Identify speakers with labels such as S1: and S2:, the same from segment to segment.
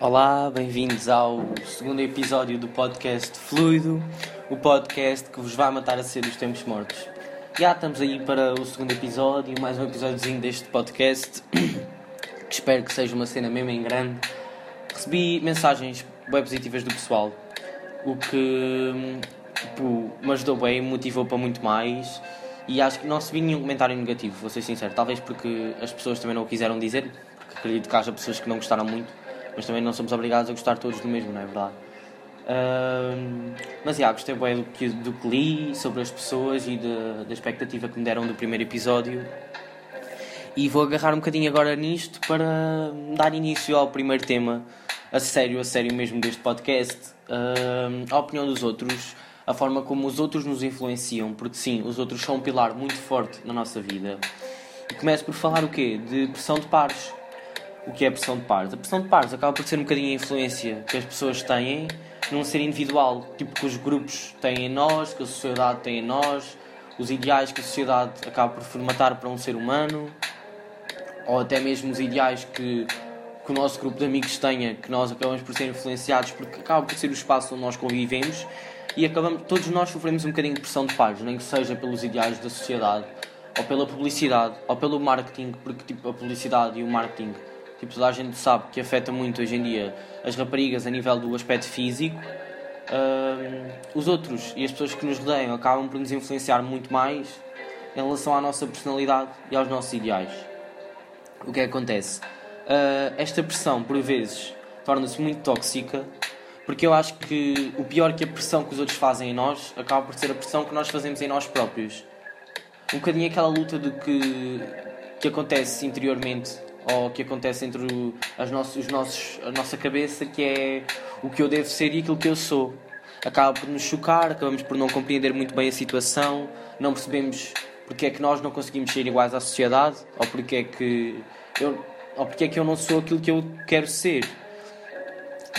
S1: Olá, bem-vindos ao segundo episódio do podcast Fluido, o podcast que vos vai matar a ser os tempos mortos. Já estamos aí para o segundo episódio, mais um episódiozinho deste podcast, que espero que seja uma cena mesmo em grande. Recebi mensagens bem positivas do pessoal, o que tipo, me ajudou bem, me motivou para muito mais. E acho que não recebi nenhum comentário negativo, vou ser sincero. Talvez porque as pessoas também não o quiseram dizer, porque acredito que haja pessoas que não gostaram muito mas também não somos obrigados a gostar todos do mesmo, não é verdade? Mas já, gostei bem do que, do que li sobre as pessoas e de, da expectativa que me deram do primeiro episódio. E vou agarrar um bocadinho agora nisto para dar início ao primeiro tema, a sério, a sério mesmo deste podcast. A opinião dos outros, a forma como os outros nos influenciam, porque sim, os outros são um pilar muito forte na nossa vida. E começo por falar o quê? De pressão de pares o que é a pressão de pares. A pressão de pares acaba por ser um bocadinho a influência que as pessoas têm num ser individual, tipo que os grupos têm em nós, que a sociedade tem em nós, os ideais que a sociedade acaba por formatar para um ser humano, ou até mesmo os ideais que, que o nosso grupo de amigos tenha, que nós acabamos por ser influenciados, porque acaba por ser o espaço onde nós convivemos e acabamos, todos nós sofremos um bocadinho de pressão de pares, nem que seja pelos ideais da sociedade, ou pela publicidade, ou pelo marketing, porque tipo, a publicidade e o marketing tipo, toda a gente sabe que afeta muito hoje em dia as raparigas a nível do aspecto físico. Os outros e as pessoas que nos rodeiam acabam por nos influenciar muito mais em relação à nossa personalidade e aos nossos ideais. O que é acontece? Uh, esta pressão, por vezes, torna-se muito tóxica, porque eu acho que o pior que a pressão que os outros fazem em nós acaba por ser a pressão que nós fazemos em nós próprios. Um bocadinho aquela luta de que, que acontece interiormente ou que acontece entre as nossos, os nossos, a nossa cabeça, que é o que eu devo ser e aquilo que eu sou. Acaba por nos chocar, acabamos por não compreender muito bem a situação, não percebemos porque é que nós não conseguimos ser iguais à sociedade, ou porque é que eu, ou porque é que eu não sou aquilo que eu quero ser.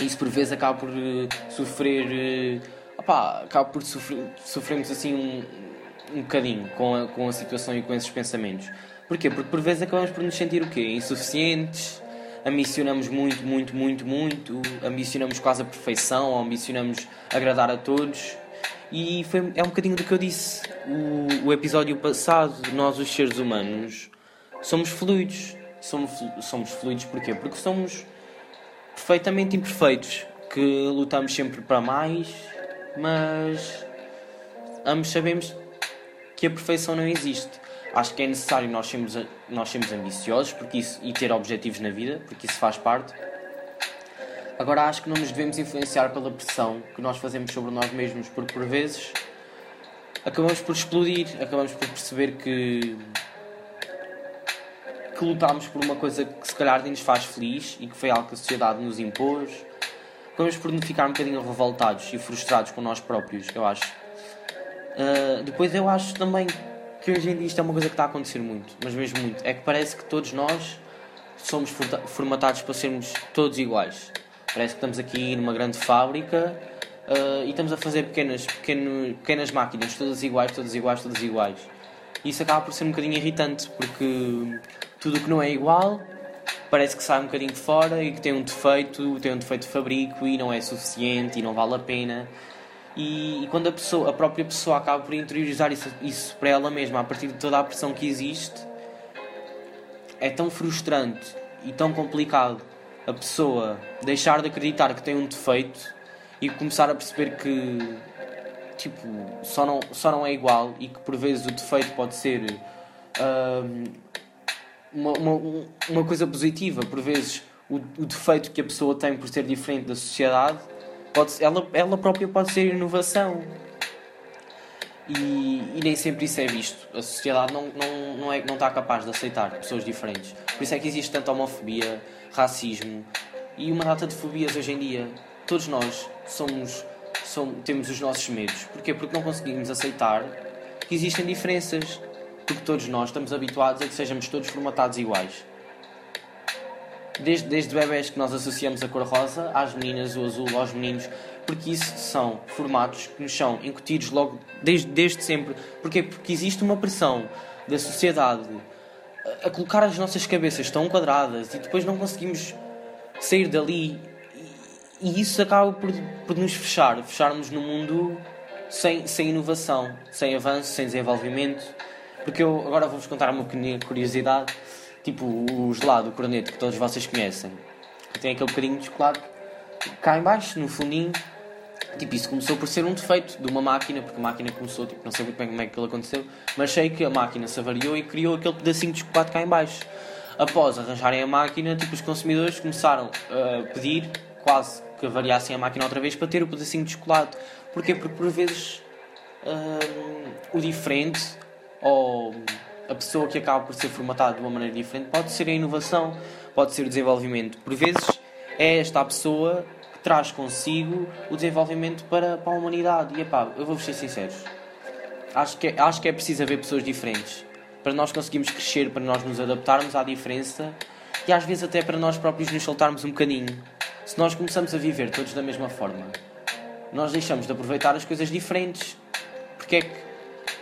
S1: Isso por vezes acaba por uh, sofrer, uh, opá, acaba por sofrer, sofremos assim um, um bocadinho com a, com a situação e com esses pensamentos. Porquê? Porque por vezes acabamos por nos sentir o quê? Insuficientes, ambicionamos muito, muito, muito, muito, ambicionamos quase a perfeição, ambicionamos agradar a todos. E foi, é um bocadinho do que eu disse o, o episódio passado. Nós, os seres humanos, somos fluidos. Somos, somos fluidos porquê? Porque somos perfeitamente imperfeitos, que lutamos sempre para mais, mas ambos sabemos que a perfeição não existe. Acho que é necessário nós sermos, nós sermos ambiciosos porque isso, e ter objetivos na vida, porque isso faz parte. Agora acho que não nos devemos influenciar pela pressão que nós fazemos sobre nós mesmos, porque por vezes acabamos por explodir, acabamos por perceber que que lutámos por uma coisa que se calhar nem nos faz feliz e que foi algo que a sociedade nos impôs. Acabamos por ficar um bocadinho revoltados e frustrados com nós próprios, eu acho. Uh, depois eu acho também que hoje em dia isto é uma coisa que está a acontecer muito, mas mesmo muito. É que parece que todos nós somos formatados para sermos todos iguais. Parece que estamos aqui numa grande fábrica uh, e estamos a fazer pequenas, pequeno, pequenas máquinas, todas iguais, todas iguais, todas iguais. E isso acaba por ser um bocadinho irritante, porque tudo o que não é igual parece que sai um bocadinho de fora e que tem um defeito, tem um defeito de fabrico e não é suficiente e não vale a pena. E, e, quando a, pessoa, a própria pessoa acaba por interiorizar isso, isso para ela mesma, a partir de toda a pressão que existe, é tão frustrante e tão complicado a pessoa deixar de acreditar que tem um defeito e começar a perceber que tipo, só não, só não é igual e que por vezes o defeito pode ser hum, uma, uma, uma coisa positiva, por vezes o, o defeito que a pessoa tem por ser diferente da sociedade Pode, ela, ela própria pode ser inovação. E, e, nem sempre isso é visto. A sociedade não, não, não, é, não está capaz de aceitar pessoas diferentes. Por isso é que existe tanta homofobia, racismo e uma data de fobias hoje em dia. Todos nós somos, somos, temos os nossos medos. Porquê? Porque não conseguimos aceitar que existem diferenças. Porque todos nós estamos habituados a que sejamos todos formatados iguais desde, desde bebés que nós associamos a cor rosa, às meninas o azul, aos meninos, porque isso são formatos que nos são incutidos logo desde, desde sempre. Porquê? Porque existe uma pressão da sociedade a, a colocar as nossas cabeças tão quadradas e depois não conseguimos sair dali e isso acaba por, por nos fechar, fecharmos no mundo sem, sem inovação, sem avanço, sem desenvolvimento. Porque eu agora vou-vos contar uma pequena curiosidade, tipo o gelado, o corneto, que todos vocês conhecem. Tem aquele bocadinho de chocolate cá em baixo, no fundinho. Tipo, isso começou por ser um defeito de uma máquina, porque a máquina começou, tipo, não sei muito bem como é que aquilo aconteceu, mas sei que a máquina se avariou e criou aquele pedacinho de chocolate cá em baixo. Após arranjarem a máquina, tipo, os consumidores começaram a pedir quase que variassem a máquina outra vez para ter o pedacinho de chocolate. Porquê? Porque por vezes hum, o diferente ou a pessoa que acaba por ser formatada de uma maneira diferente pode ser a inovação, pode ser o desenvolvimento. Por vezes é esta a pessoa que traz consigo o desenvolvimento para, para a humanidade. E epá, eu vou-vos ser sinceros. Acho que, é, acho que é preciso haver pessoas diferentes para nós conseguirmos crescer, para nós nos adaptarmos à diferença e às vezes até para nós próprios nos soltarmos um bocadinho. Se nós começamos a viver todos da mesma forma, nós deixamos de aproveitar as coisas diferentes. Porque é que,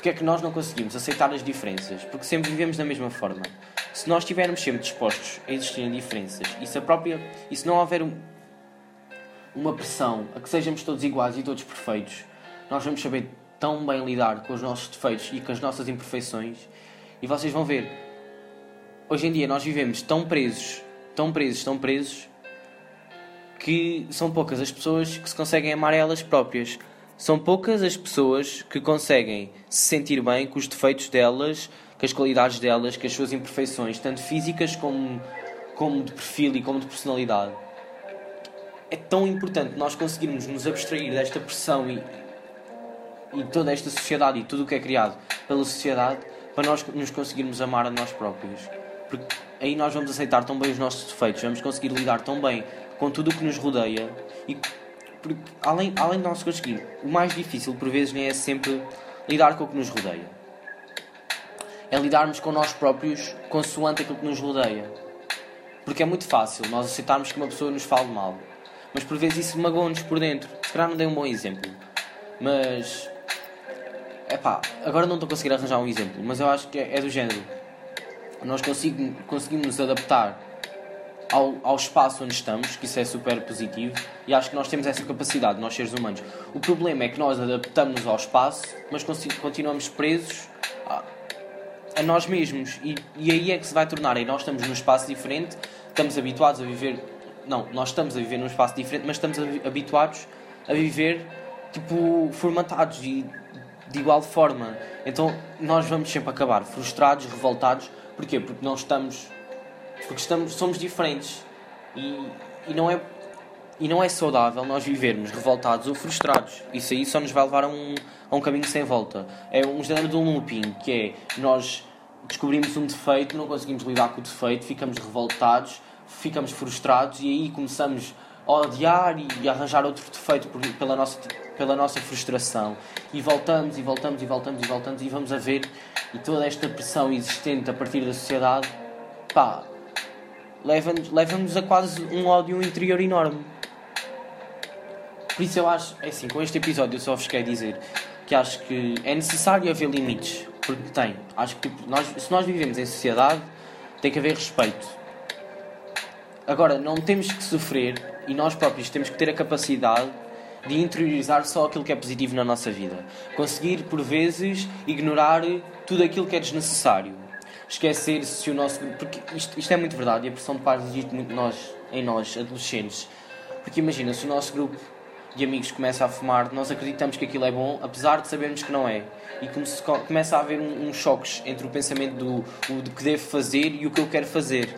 S1: porque é que nós não conseguimos aceitar as diferenças? Porque sempre vivemos da mesma forma. Se nós estivermos sempre dispostos a existirem diferenças e se, a própria, e se não houver um, uma pressão a que sejamos todos iguais e todos perfeitos, nós vamos saber tão bem lidar com os nossos defeitos e com as nossas imperfeições. E vocês vão ver, hoje em dia nós vivemos tão presos, tão presos, tão presos, que são poucas as pessoas que se conseguem amar elas próprias. São poucas as pessoas que conseguem se sentir bem com os defeitos delas, com as qualidades delas, com as suas imperfeições, tanto físicas como, como de perfil e como de personalidade. É tão importante nós conseguirmos nos abstrair desta pressão e, e toda esta sociedade e tudo o que é criado pela sociedade para nós nos conseguirmos amar a nós próprios. Porque aí nós vamos aceitar tão bem os nossos defeitos, vamos conseguir lidar tão bem com tudo o que nos rodeia e porque, além, além de nós conseguir, o mais difícil por vezes nem é sempre lidar com o que nos rodeia. É lidarmos com nós próprios consoante aquilo que nos rodeia. Porque é muito fácil nós aceitarmos que uma pessoa nos fale mal. Mas por vezes isso magoa-nos por dentro. Se calhar não dei um bom exemplo. Mas. é pá, agora não estou a conseguir arranjar um exemplo, mas eu acho que é, é do género. Nós conseguimos, conseguimos nos adaptar ao, ao espaço onde estamos, que isso é super positivo, e acho que nós temos essa capacidade, nós seres humanos. O problema é que nós adaptamos ao espaço, mas continuamos presos a, a nós mesmos, e, e aí é que se vai tornar. E nós estamos num espaço diferente, estamos habituados a viver. Não, nós estamos a viver num espaço diferente, mas estamos habituados a viver tipo formatados e de igual forma. Então nós vamos sempre acabar frustrados, revoltados. Porquê? Porque não estamos porque estamos, somos diferentes e, e, não é, e não é saudável nós vivermos revoltados ou frustrados. Isso aí só nos vai levar a um, a um caminho sem volta. É um género de um looping, que é nós descobrimos um defeito, não conseguimos lidar com o defeito, ficamos revoltados, ficamos frustrados e aí começamos a odiar e arranjar outro defeito por, pela, nossa, pela nossa frustração. E voltamos e voltamos e voltamos e voltamos e vamos a ver e toda esta pressão existente a partir da sociedade, pá, leva-nos leva a quase um ódio interior enorme. Por isso eu acho, é assim, com este episódio eu só vos quero dizer que acho que é necessário haver limites, porque tem. Acho que tipo, nós, se nós vivemos em sociedade, tem que haver respeito. Agora, não temos que sofrer e nós próprios temos que ter a capacidade de interiorizar só aquilo que é positivo na nossa vida. Conseguir, por vezes, ignorar tudo aquilo que é desnecessário esquecer se o nosso grupo. Porque isto, isto é muito verdade e a pressão de pares existe muito nós, em nós, adolescentes. Porque imagina, se o nosso grupo de amigos começa a fumar, nós acreditamos que aquilo é bom, apesar de sabermos que não é. E começa a haver uns um, um choques entre o pensamento do, o, do que devo fazer e o que eu quero fazer.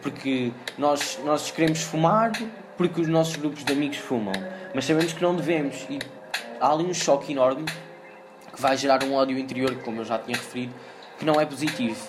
S1: Porque nós, nós queremos fumar porque os nossos grupos de amigos fumam, mas sabemos que não devemos. E há ali um choque enorme que vai gerar um ódio interior, como eu já tinha referido, que não é positivo.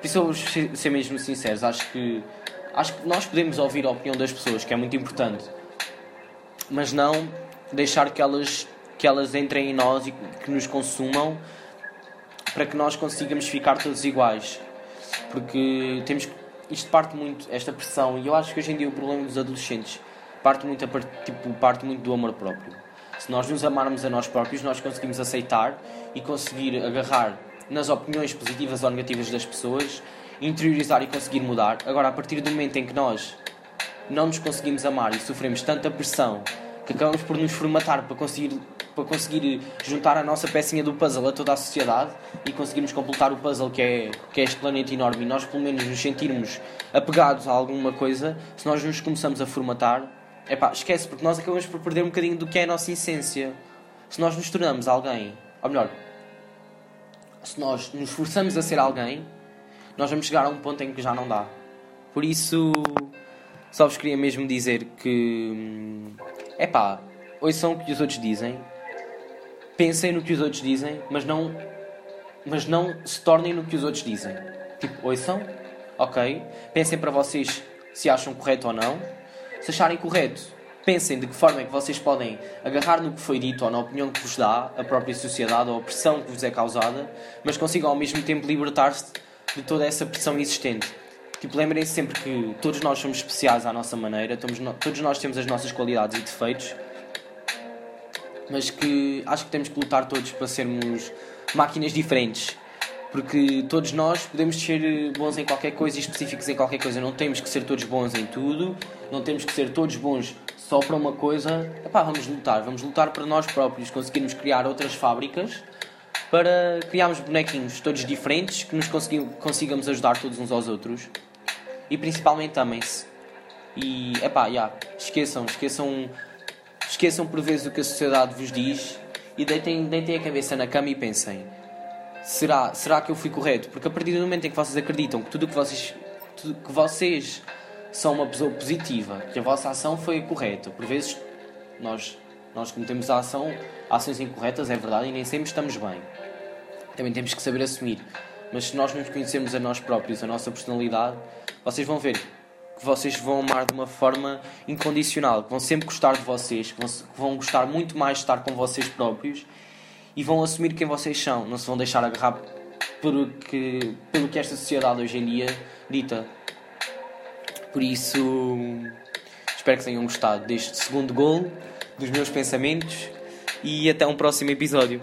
S1: Por isso, eu ser mesmo sinceros, acho que, acho que nós podemos ouvir a opinião das pessoas, que é muito importante, mas não deixar que elas, que elas entrem em nós e que nos consumam para que nós consigamos ficar todos iguais. Porque temos isto parte muito, esta pressão, e eu acho que hoje em dia o problema dos adolescentes parte muito, a, tipo, parte muito do amor próprio. Se nós nos amarmos a nós próprios, nós conseguimos aceitar e conseguir agarrar nas opiniões positivas ou negativas das pessoas, interiorizar e conseguir mudar. Agora, a partir do momento em que nós não nos conseguimos amar e sofremos tanta pressão que acabamos por nos formatar para conseguir, para conseguir juntar a nossa pecinha do puzzle a toda a sociedade e conseguirmos completar o puzzle que é, que é este planeta enorme e nós pelo menos nos sentirmos apegados a alguma coisa, se nós nos começamos a formatar, é pá, esquece, porque nós acabamos por perder um bocadinho do que é a nossa essência. Se nós nos tornamos alguém, ou melhor, se nós nos esforçamos a ser alguém, nós vamos chegar a um ponto em que já não dá. Por isso, só vos queria mesmo dizer que. É pá, ouçam o que os outros dizem, pensem no que os outros dizem, mas não, mas não se tornem no que os outros dizem. Tipo, ouçam, ok? Pensem para vocês se acham correto ou não. Se acharem correto, pensem de que forma é que vocês podem agarrar no que foi dito ou na opinião que vos dá a própria sociedade ou a pressão que vos é causada, mas consigam ao mesmo tempo libertar-se de toda essa pressão existente. Tipo, lembrem-se sempre que todos nós somos especiais à nossa maneira, todos nós temos as nossas qualidades e defeitos, mas que acho que temos que lutar todos para sermos máquinas diferentes. Porque todos nós podemos ser bons em qualquer coisa e específicos em qualquer coisa. Não temos que ser todos bons em tudo, não temos que ser todos bons só para uma coisa. Epá, vamos lutar, vamos lutar para nós próprios, conseguirmos criar outras fábricas para criarmos bonequinhos todos diferentes que nos consigamos ajudar todos uns aos outros e principalmente amem-se. E epá, yeah, esqueçam, esqueçam, esqueçam por vezes o que a sociedade vos diz e deitem, deitem a cabeça na cama e pensem: será, será que eu fui correto? Porque a partir do momento em que vocês acreditam que tudo que vocês, tudo, que vocês são uma pessoa positiva, que a vossa ação foi correta, por vezes nós, nós cometemos a ação, ações incorretas, é verdade, e nem sempre estamos bem também temos que saber assumir. Mas se nós nos conhecermos a nós próprios, a nossa personalidade, vocês vão ver que vocês vão amar de uma forma incondicional, que vão sempre gostar de vocês, que vão, que vão gostar muito mais de estar com vocês próprios e vão assumir quem vocês são, não se vão deixar agarrar pelo que, pelo que esta sociedade hoje em dia dita. Por isso, espero que tenham gostado deste segundo gol, dos meus pensamentos e até um próximo episódio.